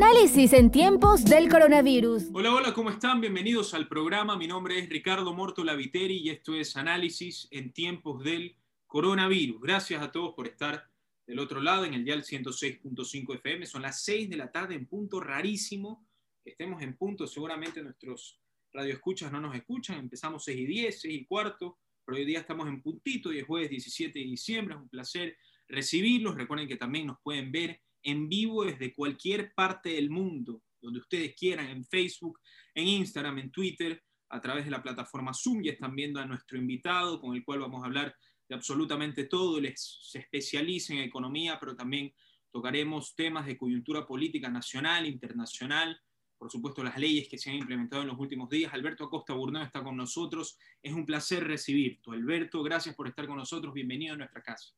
Análisis en tiempos del coronavirus. Hola, hola, ¿cómo están? Bienvenidos al programa. Mi nombre es Ricardo Morto Laviteri y esto es Análisis en tiempos del coronavirus. Gracias a todos por estar del otro lado en el dial 106.5 FM. Son las 6 de la tarde en punto rarísimo. Estemos en punto, seguramente nuestros radioescuchas no nos escuchan. Empezamos 6 y 10, 6 y cuarto, pero hoy día estamos en puntito y es jueves 17 de diciembre. Es un placer recibirlos. Recuerden que también nos pueden ver en vivo desde cualquier parte del mundo, donde ustedes quieran, en Facebook, en Instagram, en Twitter, a través de la plataforma Zoom. Ya están viendo a nuestro invitado, con el cual vamos a hablar de absolutamente todo. Él se especializa en economía, pero también tocaremos temas de coyuntura política nacional, internacional, por supuesto las leyes que se han implementado en los últimos días. Alberto Acosta Burneo está con nosotros. Es un placer recibirte. Alberto, gracias por estar con nosotros. Bienvenido a nuestra casa.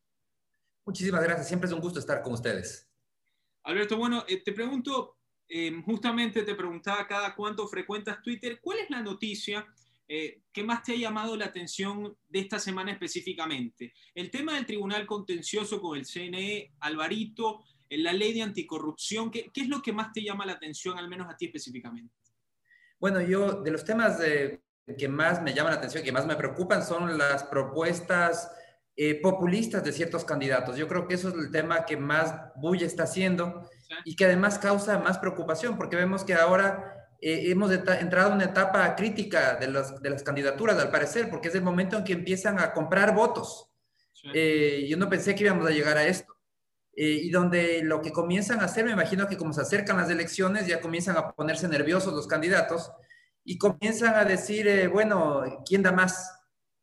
Muchísimas gracias. Siempre es un gusto estar con ustedes. Alberto, bueno, eh, te pregunto, eh, justamente te preguntaba cada cuánto frecuentas Twitter, ¿cuál es la noticia eh, que más te ha llamado la atención de esta semana específicamente? El tema del Tribunal Contencioso con el CNE, Alvarito, la ley de anticorrupción, ¿qué, ¿qué, es lo que más te llama la atención, al menos a ti específicamente? Bueno, yo de los temas que más me llaman la atención, que más me preocupan, son las propuestas eh, populistas de ciertos candidatos. Yo creo que eso es el tema que más bulla está haciendo y que además causa más preocupación, porque vemos que ahora eh, hemos entrado en una etapa crítica de, de, las candidaturas, al parecer, porque es el momento en que empiezan a comprar votos. Eh, yo no pensé que íbamos a llegar a esto. y donde lo que comienzan a hacer, me imagino que como se acercan las elecciones, ya comienzan a ponerse nerviosos los candidatos y comienzan a decir, bueno, ¿quién da más?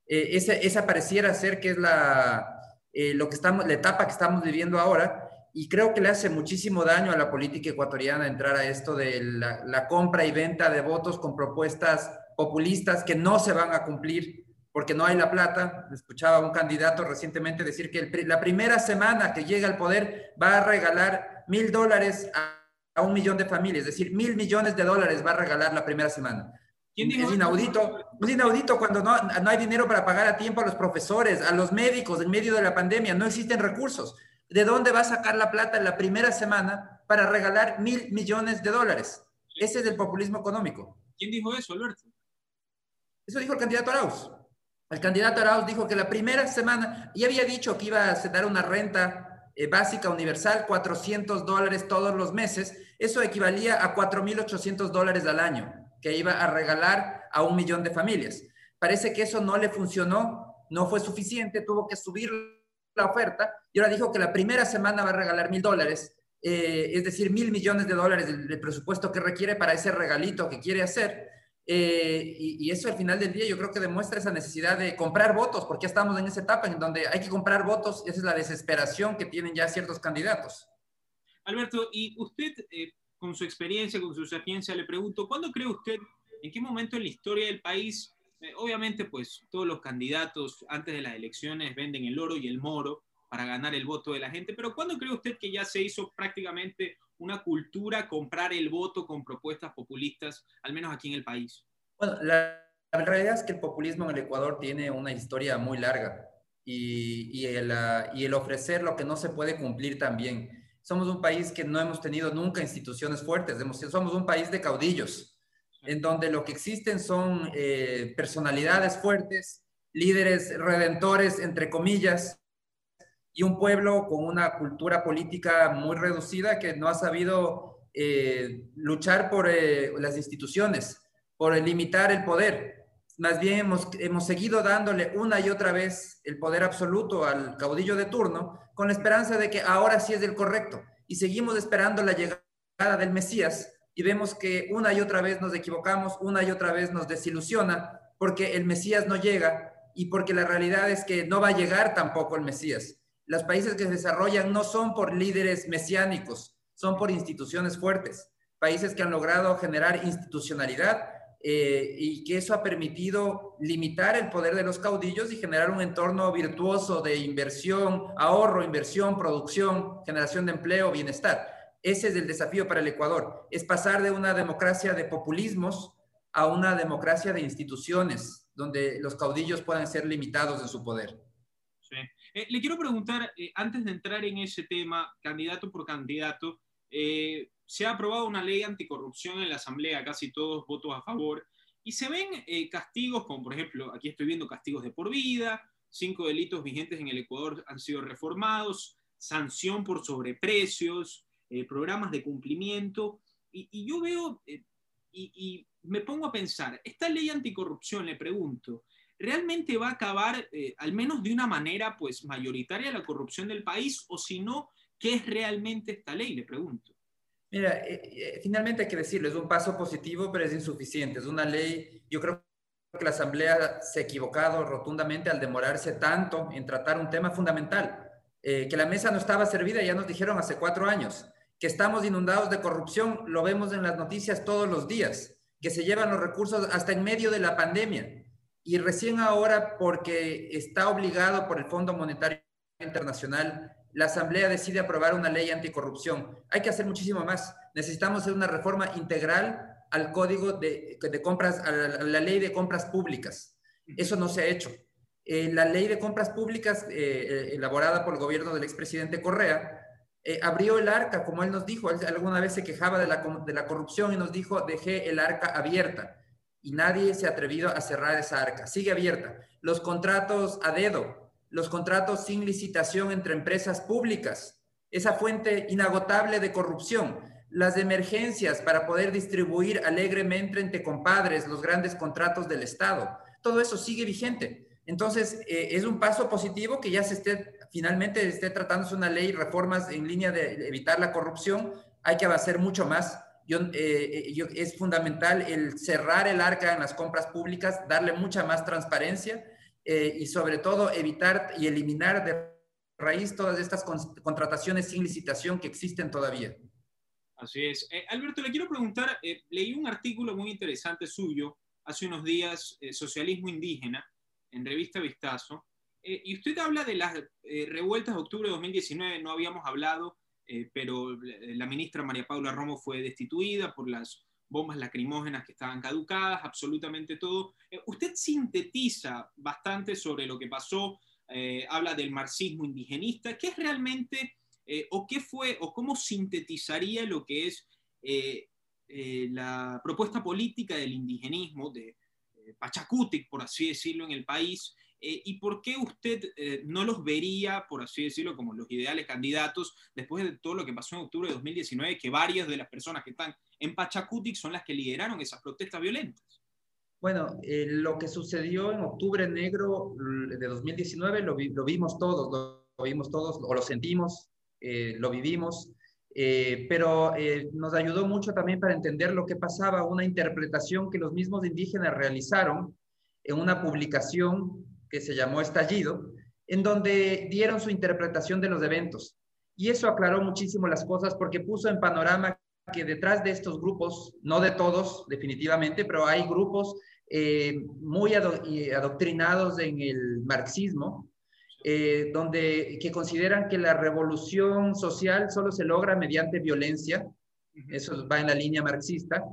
Eh, esa, pareciera ser que es la, eh, lo que estamos, la etapa que estamos viviendo ahora y creo que le hace muchísimo daño a la política ecuatoriana entrar a esto de la, compra y venta de votos con propuestas populistas que no se van a cumplir porque no hay la plata. Escuchaba a un candidato recientemente decir que la primera semana que llega al poder va a regalar mil dólares a un millón de familias, es decir, mil millones de dólares va a regalar la primera semana es inaudito, es inaudito cuando no, no, hay dinero para pagar a tiempo a los profesores, a los médicos en medio de la pandemia, no existen recursos. ¿De dónde va a sacar la plata en la primera semana para regalar mil millones de dólares? Ese es el populismo económico. ¿Quién dijo eso, Alberto? Eso dijo el candidato Arauz. El candidato Arauz dijo que la primera semana, y había dicho que iba a dar una renta eh, básica universal, 400 dólares todos los meses, eso equivalía a 4.800 dólares al año que iba a regalar a un millón de familias. Parece que eso no le funcionó, no fue suficiente, tuvo que subir la oferta y ahora dijo que la primera semana va a regalar mil dólares, eh, es decir, mil millones de dólares del, presupuesto que requiere para ese regalito que quiere hacer. Eh, y, y, eso al final del día yo creo que demuestra esa necesidad de comprar votos, porque ya estamos en esa etapa en donde hay que comprar votos, esa es la desesperación que tienen ya ciertos candidatos. Alberto, y usted eh, con su experiencia, con su sapiencia, le pregunto, ¿cuándo cree usted, en qué momento en la historia del país, eh, obviamente pues todos los candidatos antes de las elecciones venden el oro y el moro para ganar el voto de la gente, pero ¿cuándo cree usted que ya se hizo prácticamente una cultura comprar el voto con propuestas populistas, al menos aquí en el país? Bueno, la, realidad es que el populismo en el Ecuador tiene una historia muy larga y, el, ah, y el ofrecer lo que no se puede cumplir también somos un país que no hemos tenido nunca instituciones fuertes, somos un país de caudillos, en donde lo que existen son eh, personalidades fuertes, líderes redentores, entre comillas, y un pueblo con una cultura política muy reducida que no ha sabido eh, luchar por eh, las instituciones, por limitar el poder. Más bien hemos, hemos seguido dándole una y otra vez el poder absoluto al caudillo de turno, con la esperanza de que ahora sí es el correcto. Y seguimos esperando la llegada del Mesías y vemos que una y otra vez nos equivocamos, una y otra vez nos desilusiona, porque el Mesías no llega y porque la realidad es que no va a llegar tampoco el Mesías. Los países que se desarrollan no son por líderes mesiánicos, son por instituciones fuertes, países que han logrado generar institucionalidad eh, y que eso ha permitido limitar el poder de los caudillos y generar un entorno virtuoso de inversión, ahorro, inversión, producción, generación de empleo, bienestar. Ese es el desafío para el Ecuador, es pasar de una democracia de populismos a una democracia de instituciones, donde los caudillos puedan ser limitados en su poder. Sí. Eh, le quiero preguntar, eh, antes de entrar en ese tema, candidato por candidato, se ha aprobado una ley anticorrupción en la Asamblea, casi todos votos a favor, y se ven eh, castigos como, por ejemplo, aquí estoy viendo castigos de por vida, cinco delitos vigentes en el Ecuador han sido reformados, sanción por sobreprecios, eh, programas de cumplimiento, y, yo veo, y, y, me pongo a pensar, esta ley anticorrupción, le pregunto, ¿realmente va a acabar, al menos de una manera, pues, mayoritaria la corrupción del país, o si no, ¿qué es realmente esta ley? Le pregunto. Mira, eh, eh, finalmente hay que decirlo, es un paso positivo, pero es insuficiente. Es una ley, yo creo que la Asamblea se ha equivocado rotundamente al demorarse tanto en tratar un tema fundamental. Eh, que la mesa no estaba servida, ya nos dijeron hace cuatro años. Que estamos inundados de corrupción, lo vemos en las noticias todos los días. Que se llevan los recursos hasta en medio de la pandemia. Y recién ahora, porque está obligado por el Fondo Monetario Internacional la Asamblea decide aprobar una ley anticorrupción. Hay que hacer muchísimo más. Necesitamos hacer una reforma integral al código de, compras, a la, ley de compras públicas. Eso no se ha hecho. Eh, la ley de compras públicas, eh, eh, elaborada por el gobierno del expresidente Correa, abrió el arca, como él nos dijo. Alguna vez se quejaba de la, de la corrupción y nos dijo, dejé el arca abierta. Y nadie se ha atrevido a cerrar esa arca. Sigue abierta. Los contratos a dedo, los contratos sin licitación entre empresas públicas, esa fuente inagotable de corrupción, las emergencias para poder distribuir alegremente entre compadres los grandes contratos del Estado. Todo eso sigue vigente. Entonces, eh, es un paso positivo que ya se esté, finalmente esté tratándose una ley, reformas en línea de evitar la corrupción. Hay que avanzar mucho más. Eh, yo, es fundamental el cerrar el arca en las compras públicas, darle mucha más transparencia eh, y sobre todo evitar y eliminar de raíz todas estas contrataciones sin licitación que existen todavía. Así es. Eh, Alberto, le quiero preguntar, eh, leí un artículo muy interesante suyo hace unos días, Socialismo Indígena, en revista Vistazo, y usted habla de las revueltas de octubre de 2019, no habíamos hablado, pero la ministra María Paula Romo fue destituida por las bombas lacrimógenas que estaban caducadas, absolutamente todo. Eh, usted sintetiza bastante sobre lo que pasó, eh, habla del marxismo indigenista. ¿Qué es realmente, eh, o qué fue, o cómo sintetizaría lo que es la propuesta política del indigenismo, de Pachacutic, por así decirlo, en el país? Eh, ¿Y por qué usted eh, no los vería, por así decirlo, como los ideales candidatos después de todo lo que pasó en octubre de 2019, que varias de las personas que están en Pachacutic son las que lideraron esas protestas violentas? Bueno, eh, lo que sucedió en octubre negro de 2019 lo, lo vimos todos, lo, vimos todos, o lo sentimos, lo vivimos, pero nos ayudó mucho también para entender lo que pasaba, una interpretación que los mismos indígenas realizaron en una publicación que se llamó Estallido, en donde dieron su interpretación de los eventos. Y eso aclaró muchísimo las cosas porque puso en panorama que detrás de estos grupos, no de todos definitivamente, pero hay grupos eh, muy adoctrinados en el marxismo, eh, donde que consideran que la revolución social solo se logra mediante violencia, eso va en la línea marxista,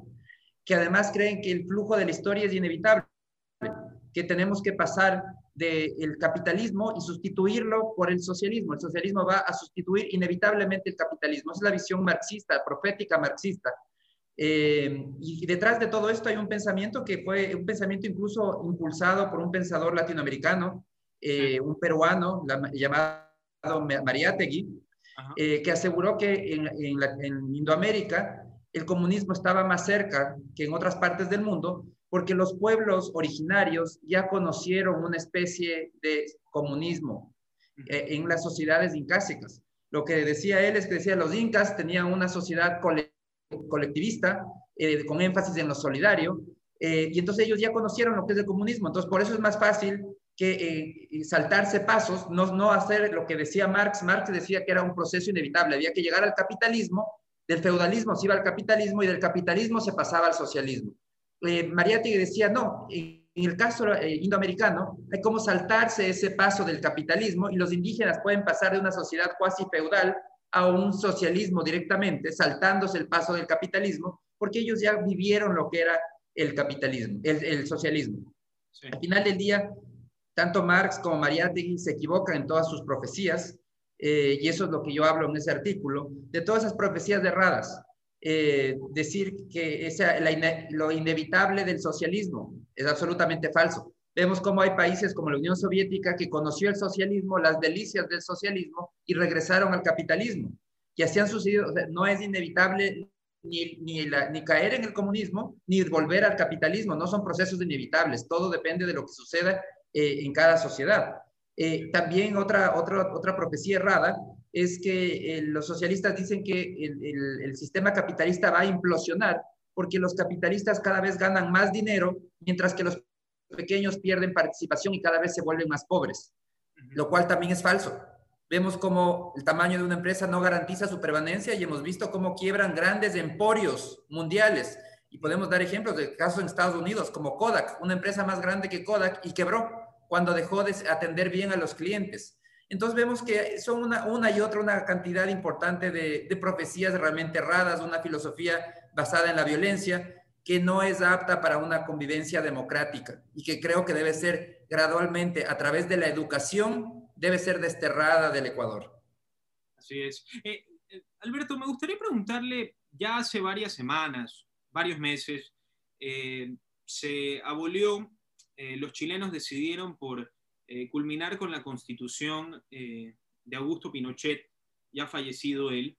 que además creen que el flujo de la historia es inevitable, que tenemos que pasar del capitalismo y sustituirlo por el socialismo. El socialismo va a sustituir inevitablemente el capitalismo. Esa es la visión marxista, profética marxista. Eh, y detrás de todo esto hay un pensamiento que fue un pensamiento incluso impulsado por un pensador latinoamericano, eh, un peruano llamado Mariátegui, eh, que aseguró que en, en Indoamérica el comunismo estaba más cerca que en otras partes del mundo porque los pueblos originarios ya conocieron una especie de comunismo eh, en las sociedades incásicas. Lo que decía él es que decía los incas tenían una sociedad colectivista eh, con énfasis en lo solidario, eh, y entonces ellos ya conocieron lo que es el comunismo. Entonces, por eso es más fácil que saltarse pasos, no, no hacer lo que decía Marx. Marx decía que era un proceso inevitable, había que llegar al capitalismo, del feudalismo se iba al capitalismo y del capitalismo se pasaba al socialismo eh, Mariátegui decía, no, en el caso eh, indoamericano hay como saltarse ese paso del capitalismo y los indígenas pueden pasar de una sociedad cuasi feudal a un socialismo directamente, saltándose el paso del capitalismo, porque ellos ya vivieron lo que era el capitalismo, el, socialismo. Al final del día, tanto Marx como Mariátegui se equivocan en todas sus profecías, eh, y eso es lo que yo hablo en ese artículo, de todas esas profecías erradas. eh, decir que es lo inevitable del socialismo. Es absolutamente falso. Vemos cómo hay países como la Unión Soviética que conoció el socialismo, las delicias del socialismo y regresaron al capitalismo. Y así han sucedido, no es inevitable ni, caer en el comunismo, ni volver al capitalismo, no son procesos inevitables, todo depende de lo que suceda eh, en cada sociedad. Eh, también otra, otra, otra profecía errada es que eh, los socialistas dicen que el, el sistema capitalista va a implosionar porque los capitalistas cada vez ganan más dinero, mientras que los pequeños pierden participación y cada vez se vuelven más pobres, lo cual también es falso. Vemos cómo el tamaño de una empresa no garantiza su permanencia y hemos visto cómo quiebran grandes emporios mundiales. Y podemos dar ejemplos de casos en Estados Unidos, como Kodak, una empresa más grande que Kodak y quebró cuando dejó de atender bien a los clientes. Entonces vemos que son una, una y otra una cantidad importante de, de profecías realmente erradas, una filosofía basada en la violencia, que no es apta para una convivencia democrática y que creo que debe ser gradualmente a través de la educación, debe ser desterrada del Ecuador. Así es. Eh, eh, Alberto, me gustaría preguntarle, ya hace varias semanas, varios meses, eh, se abolió, los chilenos decidieron por culminar con la constitución de Augusto Pinochet, ya fallecido él,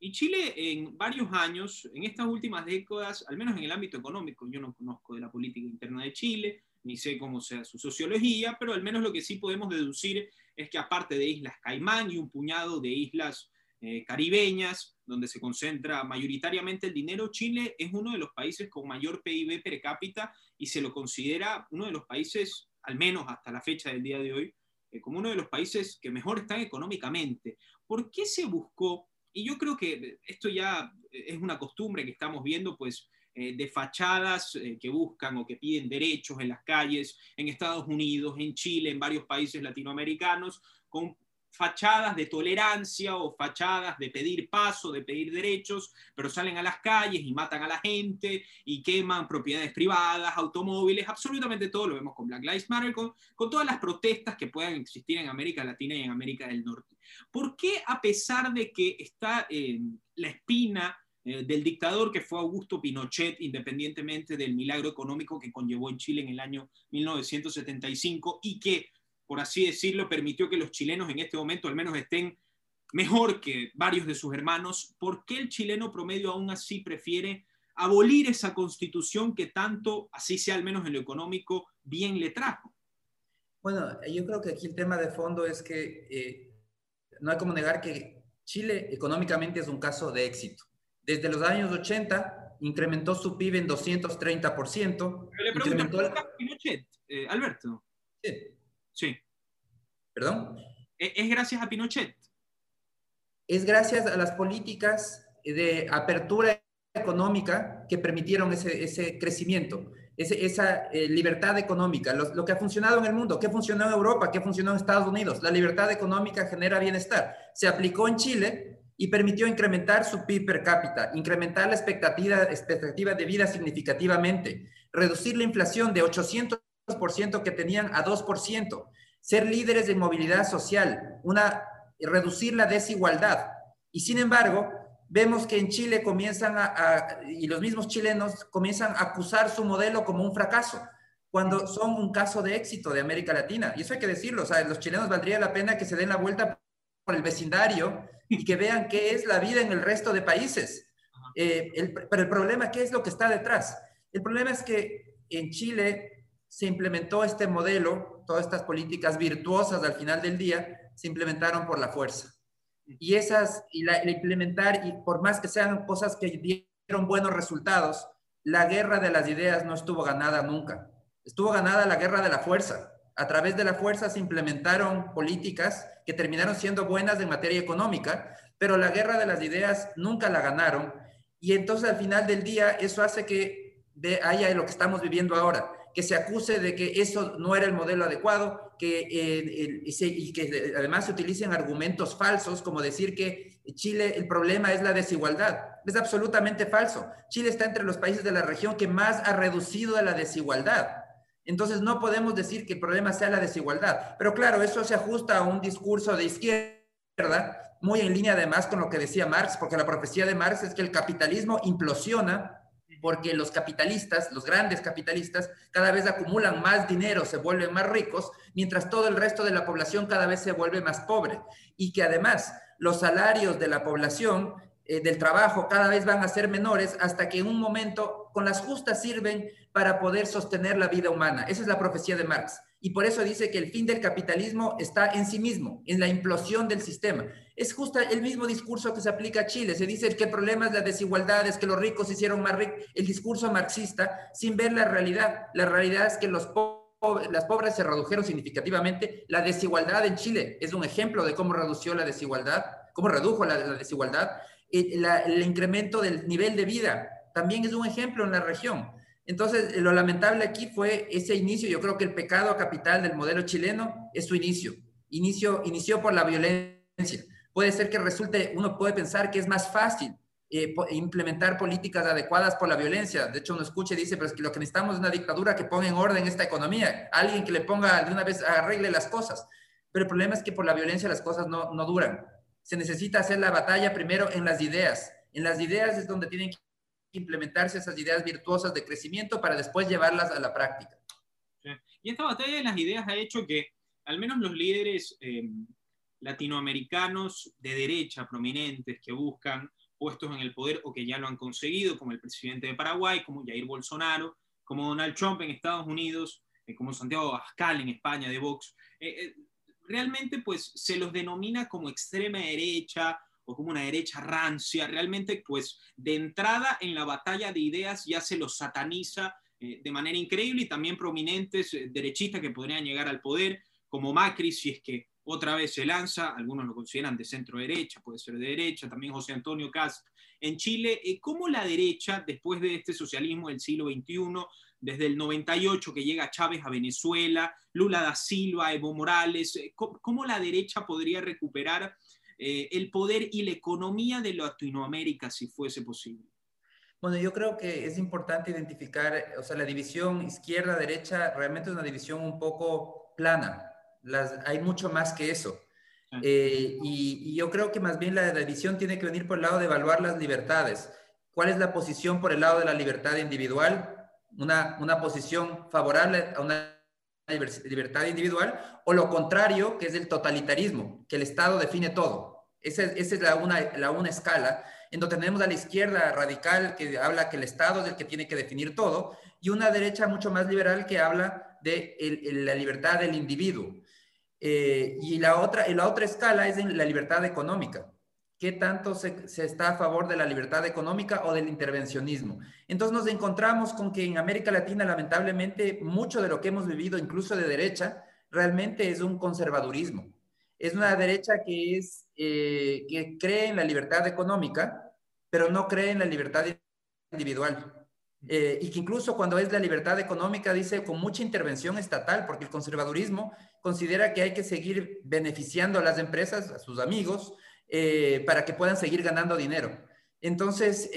y Chile en varios años, en estas últimas décadas, al menos en el ámbito económico, yo no conozco de la política interna de Chile, ni sé cómo sea su sociología, pero al menos lo que sí podemos deducir es que aparte de Islas Caimán y un puñado de islas eh, caribeñas, donde se concentra mayoritariamente el dinero, Chile es uno de los países con mayor PIB per cápita y se lo considera uno de los países, al menos hasta la fecha del día de hoy, eh, como uno de los países que mejor están económicamente. ¿Por qué se buscó y yo creo que esto ya es una costumbre que estamos viendo, pues, eh, de fachadas eh, que buscan o que piden derechos en las calles, en Estados Unidos, en Chile, en varios países latinoamericanos, con fachadas de tolerancia o fachadas de pedir paso, de pedir derechos, pero salen a las calles y matan a la gente y queman propiedades privadas, automóviles, absolutamente todo lo vemos con Black Lives Matter, con, todas las protestas que puedan existir en América Latina y en América del Norte. ¿Por qué a pesar de que está en la espina eh, del dictador que fue Augusto Pinochet, independientemente del milagro económico que conllevó en Chile en el año 1975 y que por así decirlo, permitió que los chilenos en este momento al menos estén mejor que varios de sus hermanos, ¿por qué el chileno promedio aún así prefiere abolir esa constitución que tanto, así sea al menos en lo económico, bien le trajo? Bueno, yo creo que aquí el tema de fondo es que eh, no hay como negar que Chile económicamente es un caso de éxito. Desde los años 80 incrementó su PIB en 230%. le pregunto, Pinochet, eh, Alberto. Sí. Sí. ¿Perdón? E, ¿Es gracias a Pinochet? Es gracias a las políticas de apertura económica que permitieron ese, crecimiento, esa eh, libertad económica, lo, que ha funcionado en el mundo, que funcionó en Europa, que funcionó en Estados Unidos. La libertad económica genera bienestar. Se aplicó en Chile y permitió incrementar su PIB per cápita, incrementar la expectativa, expectativa de vida significativamente, reducir la inflación de 800 que tenían a 2%, ser líderes de movilidad social, una, reducir la desigualdad. Y sin embargo, vemos que en Chile comienzan a, y los mismos chilenos comienzan a acusar su modelo como un fracaso, cuando son un caso de éxito de América Latina. Y eso hay que decirlo, o sea, los chilenos valdría la pena que se den la vuelta por el vecindario y que vean qué es la vida en el resto de países. Eh, pero el problema, ¿qué es lo que está detrás? El problema es que en Chile se implementó este modelo, todas estas políticas virtuosas al final del día, se implementaron por la fuerza. Y esas, y la, implementar, y por más que sean cosas que dieron buenos resultados, la guerra de las ideas no estuvo ganada nunca. Estuvo ganada la guerra de la fuerza. A través de la fuerza se implementaron políticas que terminaron siendo buenas en materia económica, pero la guerra de las ideas nunca la ganaron. Y entonces al final del día eso hace que haya lo que estamos viviendo ahora que se acuse de que eso no era el modelo adecuado, que, eh, y que además se utilicen argumentos falsos, como decir que Chile, el problema es la desigualdad. Es absolutamente falso. Chile está entre los países de la región que más ha reducido la desigualdad. Entonces no podemos decir que el problema sea la desigualdad. Pero claro, eso se ajusta a un discurso de izquierda muy en línea además con lo que decía Marx, porque la profecía de Marx es que el capitalismo implosiona porque los capitalistas, los grandes capitalistas, cada vez acumulan más dinero, se vuelven más ricos, mientras todo el resto de la población cada vez se vuelve más pobre. Y que además los salarios de la población eh, del trabajo cada vez van a ser menores hasta que en un momento con las justas sirven para poder sostener la vida humana. Esa es la profecía de Marx. Y por eso dice que el fin del capitalismo está en sí mismo, en la implosión del sistema. Es justo el mismo discurso que se aplica a Chile. Se dice que el problema es la desigualdad, es que los ricos se hicieron más ricos. El discurso marxista sin ver la realidad. La realidad es que las pobres se redujeron significativamente. La desigualdad en Chile es un ejemplo de cómo redució la desigualdad, cómo redujo la, desigualdad. el incremento del nivel de vida también es un ejemplo en la región. Entonces, lo lamentable aquí fue ese inicio. Yo creo que el pecado capital del modelo chileno es su inicio. Inicio inició por la violencia. Puede ser que resulte, uno puede pensar que es más fácil eh, implementar políticas adecuadas por la violencia. De hecho, uno escucha y dice, pero es que lo que necesitamos es una dictadura que ponga en orden esta economía, alguien que le ponga de una vez, arregle las cosas. Pero el problema es que por la violencia las cosas no, no duran. Se necesita hacer la batalla primero en las ideas. En las ideas es donde tienen que implementarse esas ideas virtuosas de crecimiento para después llevarlas a la práctica. Y esta batalla de las ideas ha hecho que al menos los líderes eh, latinoamericanos de derecha prominentes que buscan puestos en el poder o que ya lo han conseguido, como el presidente de Paraguay, como Jair Bolsonaro, como Donald Trump en Estados Unidos, eh, como Santiago Abascal en España de Vox, eh, realmente pues se los denomina como extrema derecha como una derecha rancia, realmente pues de entrada en la batalla de ideas ya se los sataniza eh, de manera increíble y también prominentes eh, derechistas que podrían llegar al poder, como Macri, si es que otra vez se lanza, algunos lo consideran de centro derecha, puede ser de derecha, también José Antonio Cast en Chile, eh, ¿cómo la derecha, después de este socialismo del siglo XXI, desde el 98 que llega Chávez a Venezuela, Lula da Silva, Evo Morales, cómo la derecha podría recuperar eh, el poder y la economía de Latinoamérica si fuese posible? Bueno, yo creo que es importante identificar, o sea, la división izquierda-derecha realmente es una división un poco plana. Las, hay mucho más que eso. Eh, y, yo creo que más bien la, división tiene que venir por el lado de evaluar las libertades. ¿Cuál es la posición por el lado de la libertad individual? Una, una posición favorable a una libertad individual, o lo contrario, que es el totalitarismo, que el Estado define todo. Esa, es la una, la una escala, en donde tenemos a la izquierda radical que habla que el Estado es el que tiene que definir todo, y una derecha mucho más liberal que habla de la libertad del individuo. Eh, y, la otra, y la otra escala es en la libertad económica qué tanto se, está a favor de la libertad económica o del intervencionismo. Entonces nos encontramos con que en América Latina, lamentablemente, mucho de lo que hemos vivido, incluso de derecha, realmente es un conservadurismo. Es una derecha que, es, eh, que cree en la libertad económica, pero no cree en la libertad individual. Eh, y que incluso cuando es la libertad económica dice con mucha intervención estatal, porque el conservadurismo considera que hay que seguir beneficiando a las empresas, a sus amigos, eh, para que puedan seguir ganando dinero. Entonces,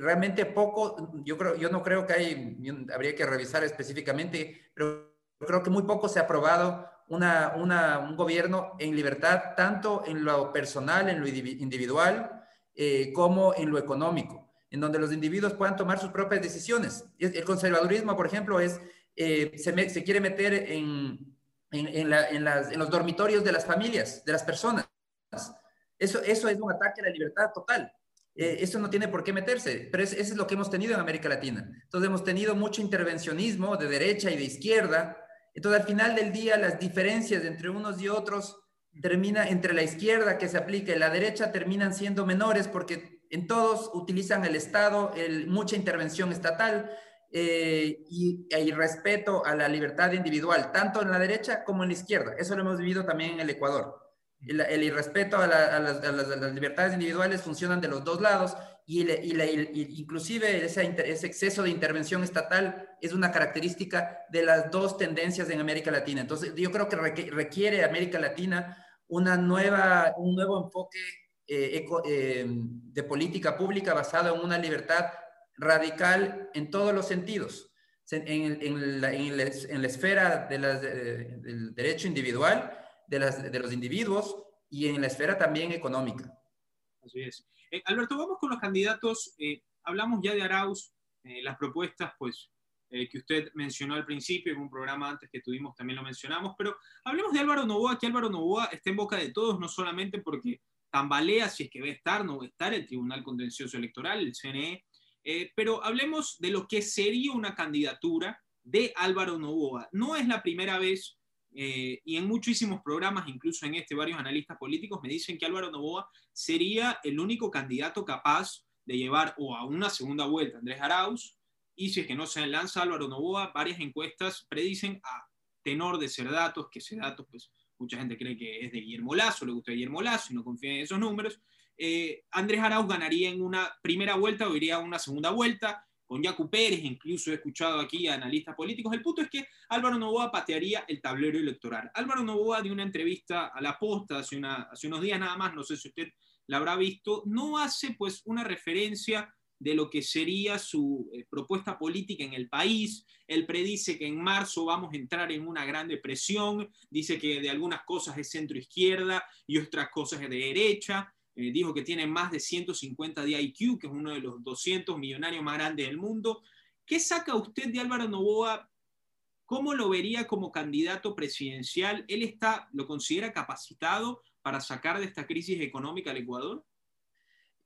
realmente poco, yo, creo, yo no creo que hay, habría que revisar específicamente, pero creo que muy poco se ha aprobado una, un gobierno en libertad, tanto en lo personal, en lo individual, eh, como en lo económico, en donde los individuos puedan tomar sus propias decisiones. El conservadurismo, por ejemplo, es, se, se, quiere meter en, en, en, las, en los dormitorios de las familias, de las personas. Eso, eso es un ataque a la libertad total. Eh, eso no tiene por qué meterse, pero eso es lo que hemos tenido en América Latina. Entonces hemos tenido mucho intervencionismo de derecha y de izquierda. Entonces al final del día las diferencias entre unos y otros termina entre la izquierda que se aplica y la derecha terminan siendo menores porque en todos utilizan el Estado, el, mucha intervención estatal eh, y, y respeto a la libertad individual, tanto en la derecha como en la izquierda. Eso lo hemos vivido también en el Ecuador el, irrespeto a, las, libertades individuales funcionan de los dos lados y, inclusive ese, exceso de intervención estatal es una característica de las dos tendencias en América Latina. Entonces, yo creo que requiere América Latina una nueva, un nuevo enfoque eh, eh, de política pública basado en una libertad radical en todos los sentidos. En, la, esfera del derecho individual, de los individuos y en la esfera también económica. Así es. Eh, Alberto, vamos con los candidatos. Eh, hablamos ya de Arauz, eh, las propuestas, pues, que usted mencionó al principio, en un programa antes que tuvimos también lo mencionamos, pero hablemos de Álvaro Novoa, que Álvaro Novoa está en boca de todos, no solamente porque tambalea si es que va a estar, no va a estar el Tribunal Contencioso Electoral, el CNE, pero hablemos de lo que sería una candidatura de Álvaro Novoa. No es la primera vez eh, y en muchísimos programas, incluso en este, varios analistas políticos me dicen que Álvaro Novoa sería el único candidato capaz de llevar o a una segunda vuelta Andrés Arauz, y si es que no se lanza Álvaro Novoa, varias encuestas predicen a tenor de ser datos, que ese datos, pues mucha gente cree que es de Guillermo Lazo, le gusta Guillermo Lazo y no confía en esos números, eh, Andrés Arauz ganaría en una primera vuelta o iría a una segunda vuelta, con Yacu Pérez, incluso he escuchado aquí a analistas políticos. El punto es que Álvaro Novoa patearía el tablero electoral. Álvaro Novoa dio una entrevista a la posta hace, hace unos días nada más, no sé si usted la habrá visto, no hace pues una referencia de lo que sería su eh, propuesta política en el país. Él predice que en marzo vamos a entrar en una gran depresión, dice que de algunas cosas es centro izquierda y otras cosas es de derecha. Eh, dijo que tiene más de 150 de IQ, que es uno de los 200 millonarios más grandes del mundo. ¿Qué saca usted de Álvaro Novoa? ¿Cómo lo vería como candidato presidencial? ¿Él está, lo considera capacitado para sacar de esta crisis económica al Ecuador?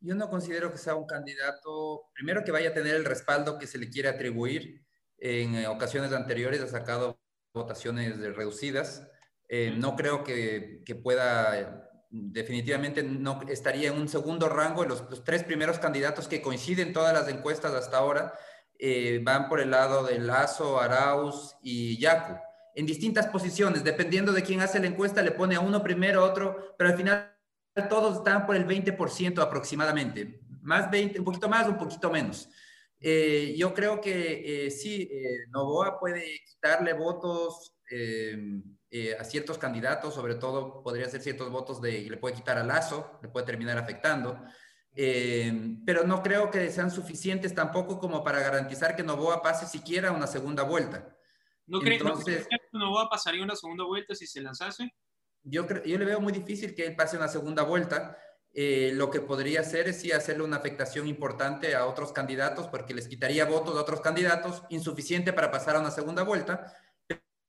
Yo no considero que sea un candidato, primero que vaya a tener el respaldo que se le quiere atribuir. En eh, ocasiones anteriores ha sacado votaciones reducidas. Eh, no creo que, que pueda definitivamente no estaría en un segundo rango. Los, los tres primeros candidatos que coinciden todas las encuestas hasta ahora eh, van por el lado de Lazo, Arauz y Yacu, en distintas posiciones, dependiendo de quién hace la encuesta, le pone a uno primero, a otro, pero al final todos están por el 20% aproximadamente, más 20, un poquito más, un poquito menos. Eh, yo creo que eh, sí, Novoa puede quitarle votos eh, a ciertos candidatos, sobre todo podría ser ciertos votos de, y le puede quitar a Lazo, le puede terminar afectando, eh, pero no creo que sean suficientes tampoco como para garantizar que Novoa pase siquiera una segunda vuelta. ¿No crees que Novoa pasaría una segunda vuelta si se lanzase? Yo, yo le veo muy difícil que él pase una segunda vuelta. Eh, lo que podría hacer es sí hacerle una afectación importante a otros candidatos porque les quitaría votos a otros candidatos, insuficiente para pasar a una segunda vuelta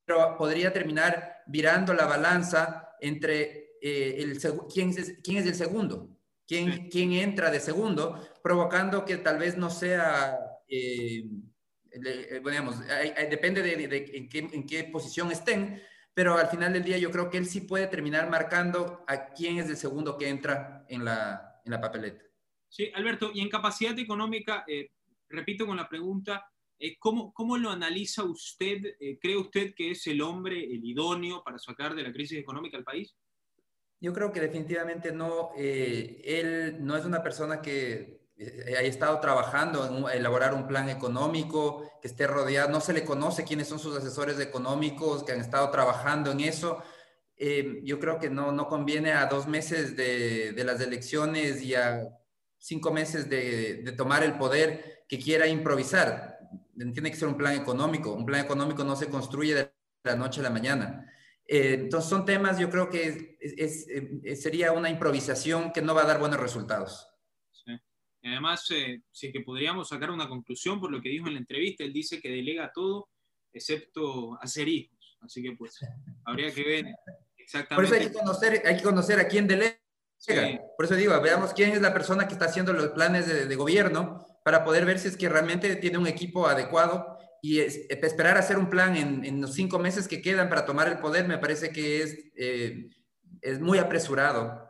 pero podría terminar virando la balanza entre eh, el, quién, es, quién es el segundo, quién, quién entra de segundo, provocando que tal vez no sea, eh, eh depende de, en, qué, en, qué, posición estén, pero al final del día yo creo que él sí puede terminar marcando a quién es el segundo que entra en la, en la papeleta. Sí, Alberto, y en capacidad económica, eh, repito con la pregunta, ¿cómo, ¿cómo, lo analiza usted? Eh, ¿Cree usted que es el hombre, el idóneo para sacar de la crisis económica al país? Yo creo que definitivamente no. Eh, él no es una persona que haya estado trabajando en elaborar un plan económico, que esté rodeado, no se le conoce quiénes son sus asesores económicos que han estado trabajando en eso. yo creo que no, no conviene a dos meses de, de las elecciones y a cinco meses de, de tomar el poder que quiera improvisar tiene que ser un plan económico. Un plan económico no se construye de la noche a la mañana. Eh, entonces son temas, yo creo que es, eh, sería una improvisación que no va a dar buenos resultados. Sí. además, eh, si que podríamos sacar una conclusión por lo que dijo en la entrevista, él dice que delega todo excepto hacer hijos. Así que pues habría que ver exactamente. Por eso hay que conocer, hay que conocer a quién delega. Por eso digo, veamos quién es la persona que está haciendo los planes de, de gobierno para poder ver si es que realmente tiene un equipo adecuado y esperar a hacer un plan en, los cinco meses que quedan para tomar el poder me parece que es, eh, es muy apresurado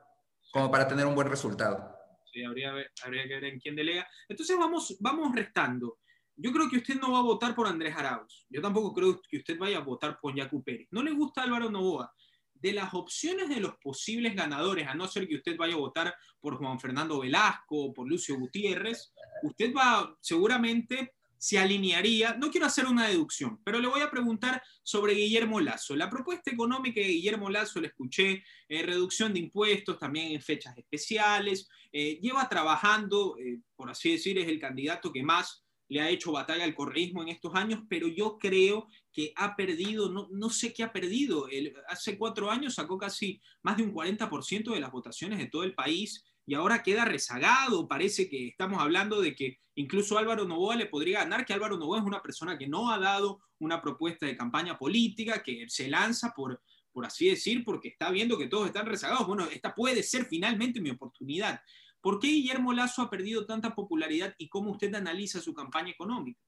como para tener un buen resultado. Sí, habría, habría, que ver en quién delega. Entonces vamos, vamos restando. Yo creo que usted no va a votar por Andrés Arauz. Yo tampoco creo que usted vaya a votar por Yacu Pérez. No le gusta Álvaro Novoa de las opciones de los posibles ganadores, a no ser que usted vaya a votar por Juan Fernando Velasco o por Lucio Gutiérrez, usted va seguramente se alinearía, no quiero hacer una deducción, pero le voy a preguntar sobre Guillermo Lazo. La propuesta económica de Guillermo Lazo, la escuché, eh, reducción de impuestos también en fechas especiales, eh, lleva trabajando, eh, por así decir, es el candidato que más le ha hecho batalla al correísmo en estos años, pero yo creo que ha perdido, no, no sé qué ha perdido. hace cuatro años sacó casi más de un 40% de las votaciones de todo el país y ahora queda rezagado. Parece que estamos hablando de que incluso Álvaro Novoa le podría ganar, que Álvaro Novoa es una persona que no ha dado una propuesta de campaña política, que se lanza por, por así decir, porque está viendo que todos están rezagados. Bueno, esta puede ser finalmente mi oportunidad. ¿Por qué Guillermo Lazo ha perdido tanta popularidad y cómo usted analiza su campaña económica?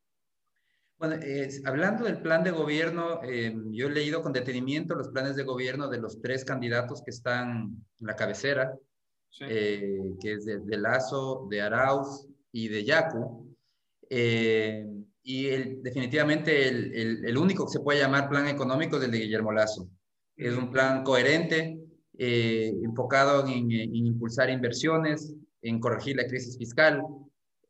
Bueno, hablando del plan de gobierno, eh, yo he leído con detenimiento los planes de gobierno de los tres candidatos que están en la cabecera, eh, que es de, Lazo, de Arauz y de Yacu. Eh, y definitivamente el, único que se puede llamar plan económico es el de Guillermo Lazo. Es un plan coherente, enfocado en, impulsar inversiones, en corregir la crisis fiscal.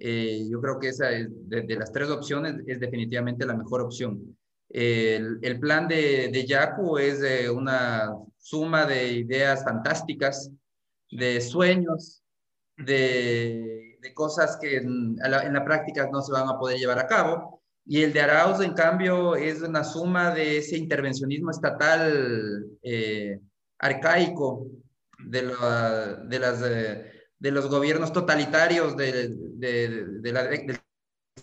Eh, yo creo que esa es, de, las tres opciones es definitivamente la mejor opción. El, el plan de, de Yacu es una suma de ideas fantásticas, de sueños, de, de cosas que en la, en la, práctica no se van a poder llevar a cabo. Y el de Arauz, en cambio, es una suma de ese intervencionismo estatal eh, arcaico de, la, de las... Eh, de los gobiernos totalitarios de, del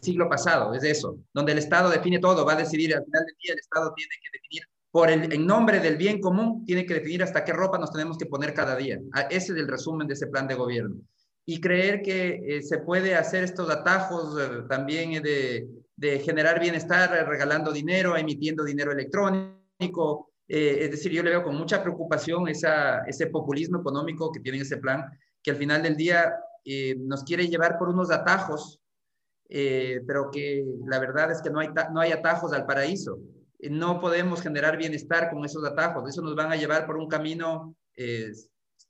siglo pasado, es eso, donde el Estado define todo, va a decidir, al final del día el Estado tiene que definir, por el, en nombre del bien común, tiene que definir hasta qué ropa nos tenemos que poner cada día. Ah, ese es el resumen de ese plan de gobierno. Y creer que eh, se puede hacer estos atajos eh, también eh, de, de, generar bienestar regalando dinero, emitiendo dinero electrónico. es decir, yo le veo con mucha preocupación esa, ese populismo económico que tiene ese plan que al final del día eh, nos quiere llevar por unos atajos, eh, pero que la verdad es que no hay, no hay atajos al paraíso. Eh, no podemos generar bienestar con esos atajos. Eso nos van a llevar por un camino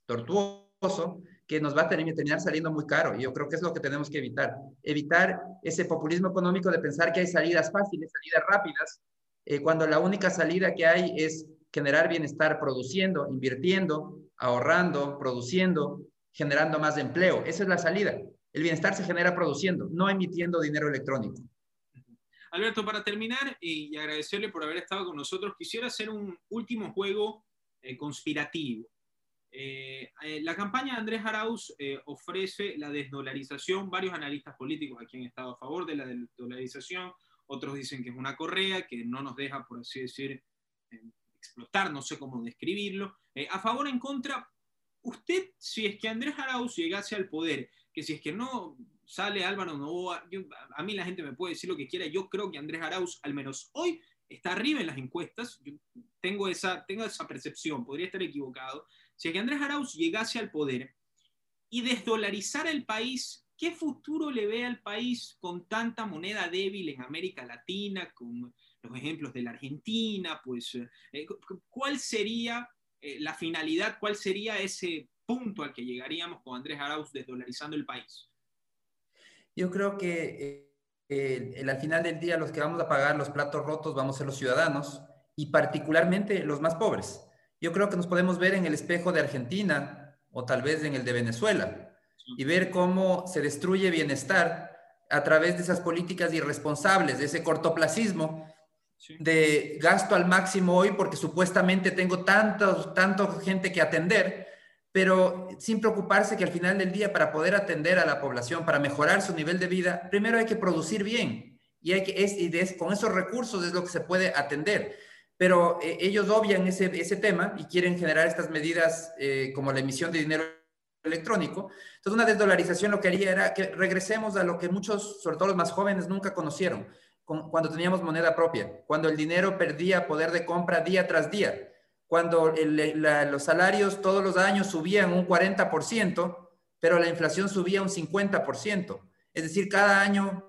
tortuoso que nos va a terminar saliendo muy caro. Yo creo que es lo que tenemos que evitar. Evitar ese populismo económico de pensar que hay salidas fáciles, salidas rápidas, cuando la única salida que hay es generar bienestar produciendo, invirtiendo, ahorrando, produciendo, generando más empleo. Esa es la salida. El bienestar se genera produciendo, no emitiendo dinero electrónico. Alberto, para terminar y agradecerle por haber estado con nosotros, quisiera hacer un último juego eh, conspirativo. Eh, eh, la campaña de Andrés Arauz ofrece la desdolarización. Varios analistas políticos aquí han estado a favor de la desdolarización. Otros dicen que es una correa que no nos deja, por así decir, explotar, no sé cómo describirlo. a favor en contra, usted, si es que Andrés Arauz llegase al poder, que si es que no sale Álvaro Novoa, a mí la gente me puede decir lo que quiera, yo creo que Andrés Arauz, al menos hoy, está arriba en las encuestas, tengo esa, tengo esa percepción, podría estar equivocado, si es que Andrés Arauz llegase al poder y desdolarizara el país, ¿qué futuro le ve al país con tanta moneda débil en América Latina, con los ejemplos de la Argentina? Pues, eh, ¿cuál sería eh, la finalidad, ¿cuál sería ese punto al que llegaríamos con Andrés Arauz desdolarizando el país? Yo creo que eh, al final del día los que vamos a pagar los platos rotos vamos a ser los ciudadanos y particularmente los más pobres. Yo creo que nos podemos ver en el espejo de Argentina o tal vez en el de Venezuela y ver cómo se destruye bienestar a través de esas políticas irresponsables, de ese cortoplacismo de gasto al máximo hoy porque supuestamente tengo tanto, tanto gente que atender, pero sin preocuparse que al final del día para poder atender a la población, para mejorar su nivel de vida, primero hay que producir bien y, hay que, es, y con esos recursos es lo que se puede atender. Pero eh, ellos obvian ese, ese tema y quieren generar estas medidas eh, como la emisión de dinero electrónico. Entonces, una desdolarización lo que haría era que regresemos a lo que muchos, sobre todo los más jóvenes, nunca conocieron, cuando teníamos moneda propia, cuando el dinero perdía poder de compra día tras día, cuando los salarios todos los años subían un 40%, pero la inflación subía un 50%. Es decir, cada año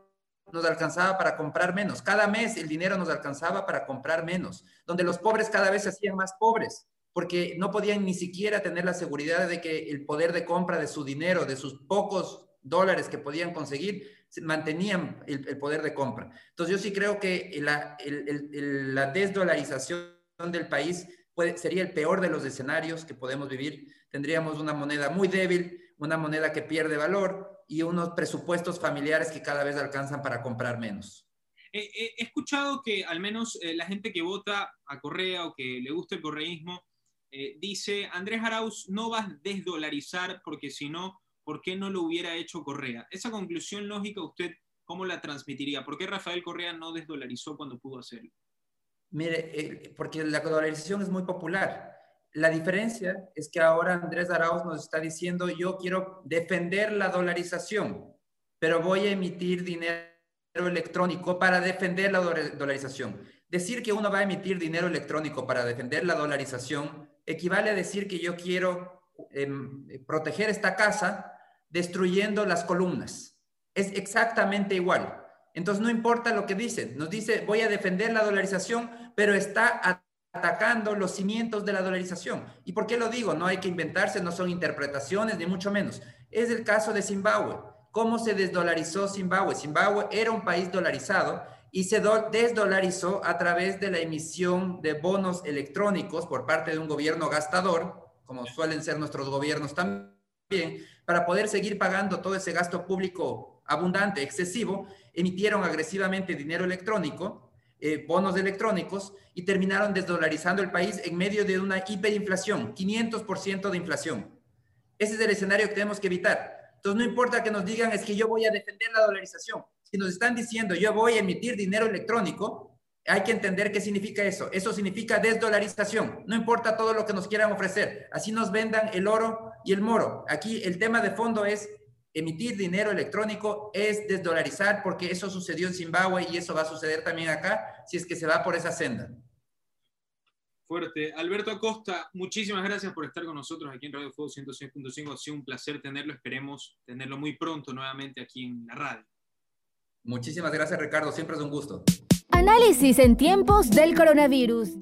nos alcanzaba para comprar menos. Cada mes el dinero nos alcanzaba para comprar menos, donde los pobres cada vez se hacían más pobres, porque no podían ni siquiera tener la seguridad de que el poder de compra de su dinero, de sus pocos dólares que podían conseguir, mantenían el, poder de compra. Entonces yo sí creo que la, la desdolarización del país puede, sería el peor de los escenarios que podemos vivir. Tendríamos una moneda muy débil, una moneda que pierde valor y unos presupuestos familiares que cada vez alcanzan para comprar menos. he escuchado que al menos eh, la gente que vota a Correa o que le gusta el correísmo eh, dice, Andrés Arauz no va a desdolarizar porque si no, ¿por qué no lo hubiera hecho Correa? Esa conclusión lógica, ¿usted cómo la transmitiría? ¿Por qué Rafael Correa no desdolarizó cuando pudo hacerlo? Mire, eh, porque la dolarización es muy popular. La diferencia es que ahora Andrés Arauz nos está diciendo, yo quiero defender la dolarización, pero voy a emitir dinero electrónico para defender la dolarización. Decir que uno va a emitir dinero electrónico para defender la dolarización equivale a decir que yo quiero em, proteger esta casa destruyendo las columnas. Es exactamente igual. Entonces no importa lo que dicen. Nos dice, voy a defender la dolarización, pero está atacando los cimientos de la dolarización. ¿Y por qué lo digo? No hay que inventarse, no son interpretaciones, ni mucho menos. Es el caso de Zimbabue. ¿Cómo se desdolarizó Zimbabue? Zimbabue era un país dolarizado y se desdolarizó a través de la emisión de bonos electrónicos por parte de un gobierno gastador, como suelen ser nuestros gobiernos para poder seguir pagando todo ese gasto público abundante, excesivo, emitieron agresivamente dinero electrónico, eh, bonos electrónicos, y terminaron desdolarizando el país en medio de una hiperinflación, 500% de inflación. Ese es el escenario que tenemos que evitar. Entonces, no importa que nos digan, es que yo voy a defender la dolarización. Si nos están diciendo, yo voy a emitir dinero electrónico, hay que entender qué significa eso. Eso significa desdolarización. No importa todo lo que nos quieran ofrecer. Así nos vendan el oro y el moro. Aquí el tema de fondo es emitir dinero electrónico, es desdolarizar, porque eso sucedió en Zimbabue y eso va a suceder también acá si es que se va por esa senda. Fuerte. Alberto Acosta, muchísimas gracias por estar con nosotros aquí en Radio Fuego 106.5. Ha sido un placer tenerlo. Esperemos tenerlo muy pronto nuevamente aquí en la radio. Muchísimas gracias, Ricardo. Siempre es un gusto. Análisis en tiempos del coronavirus.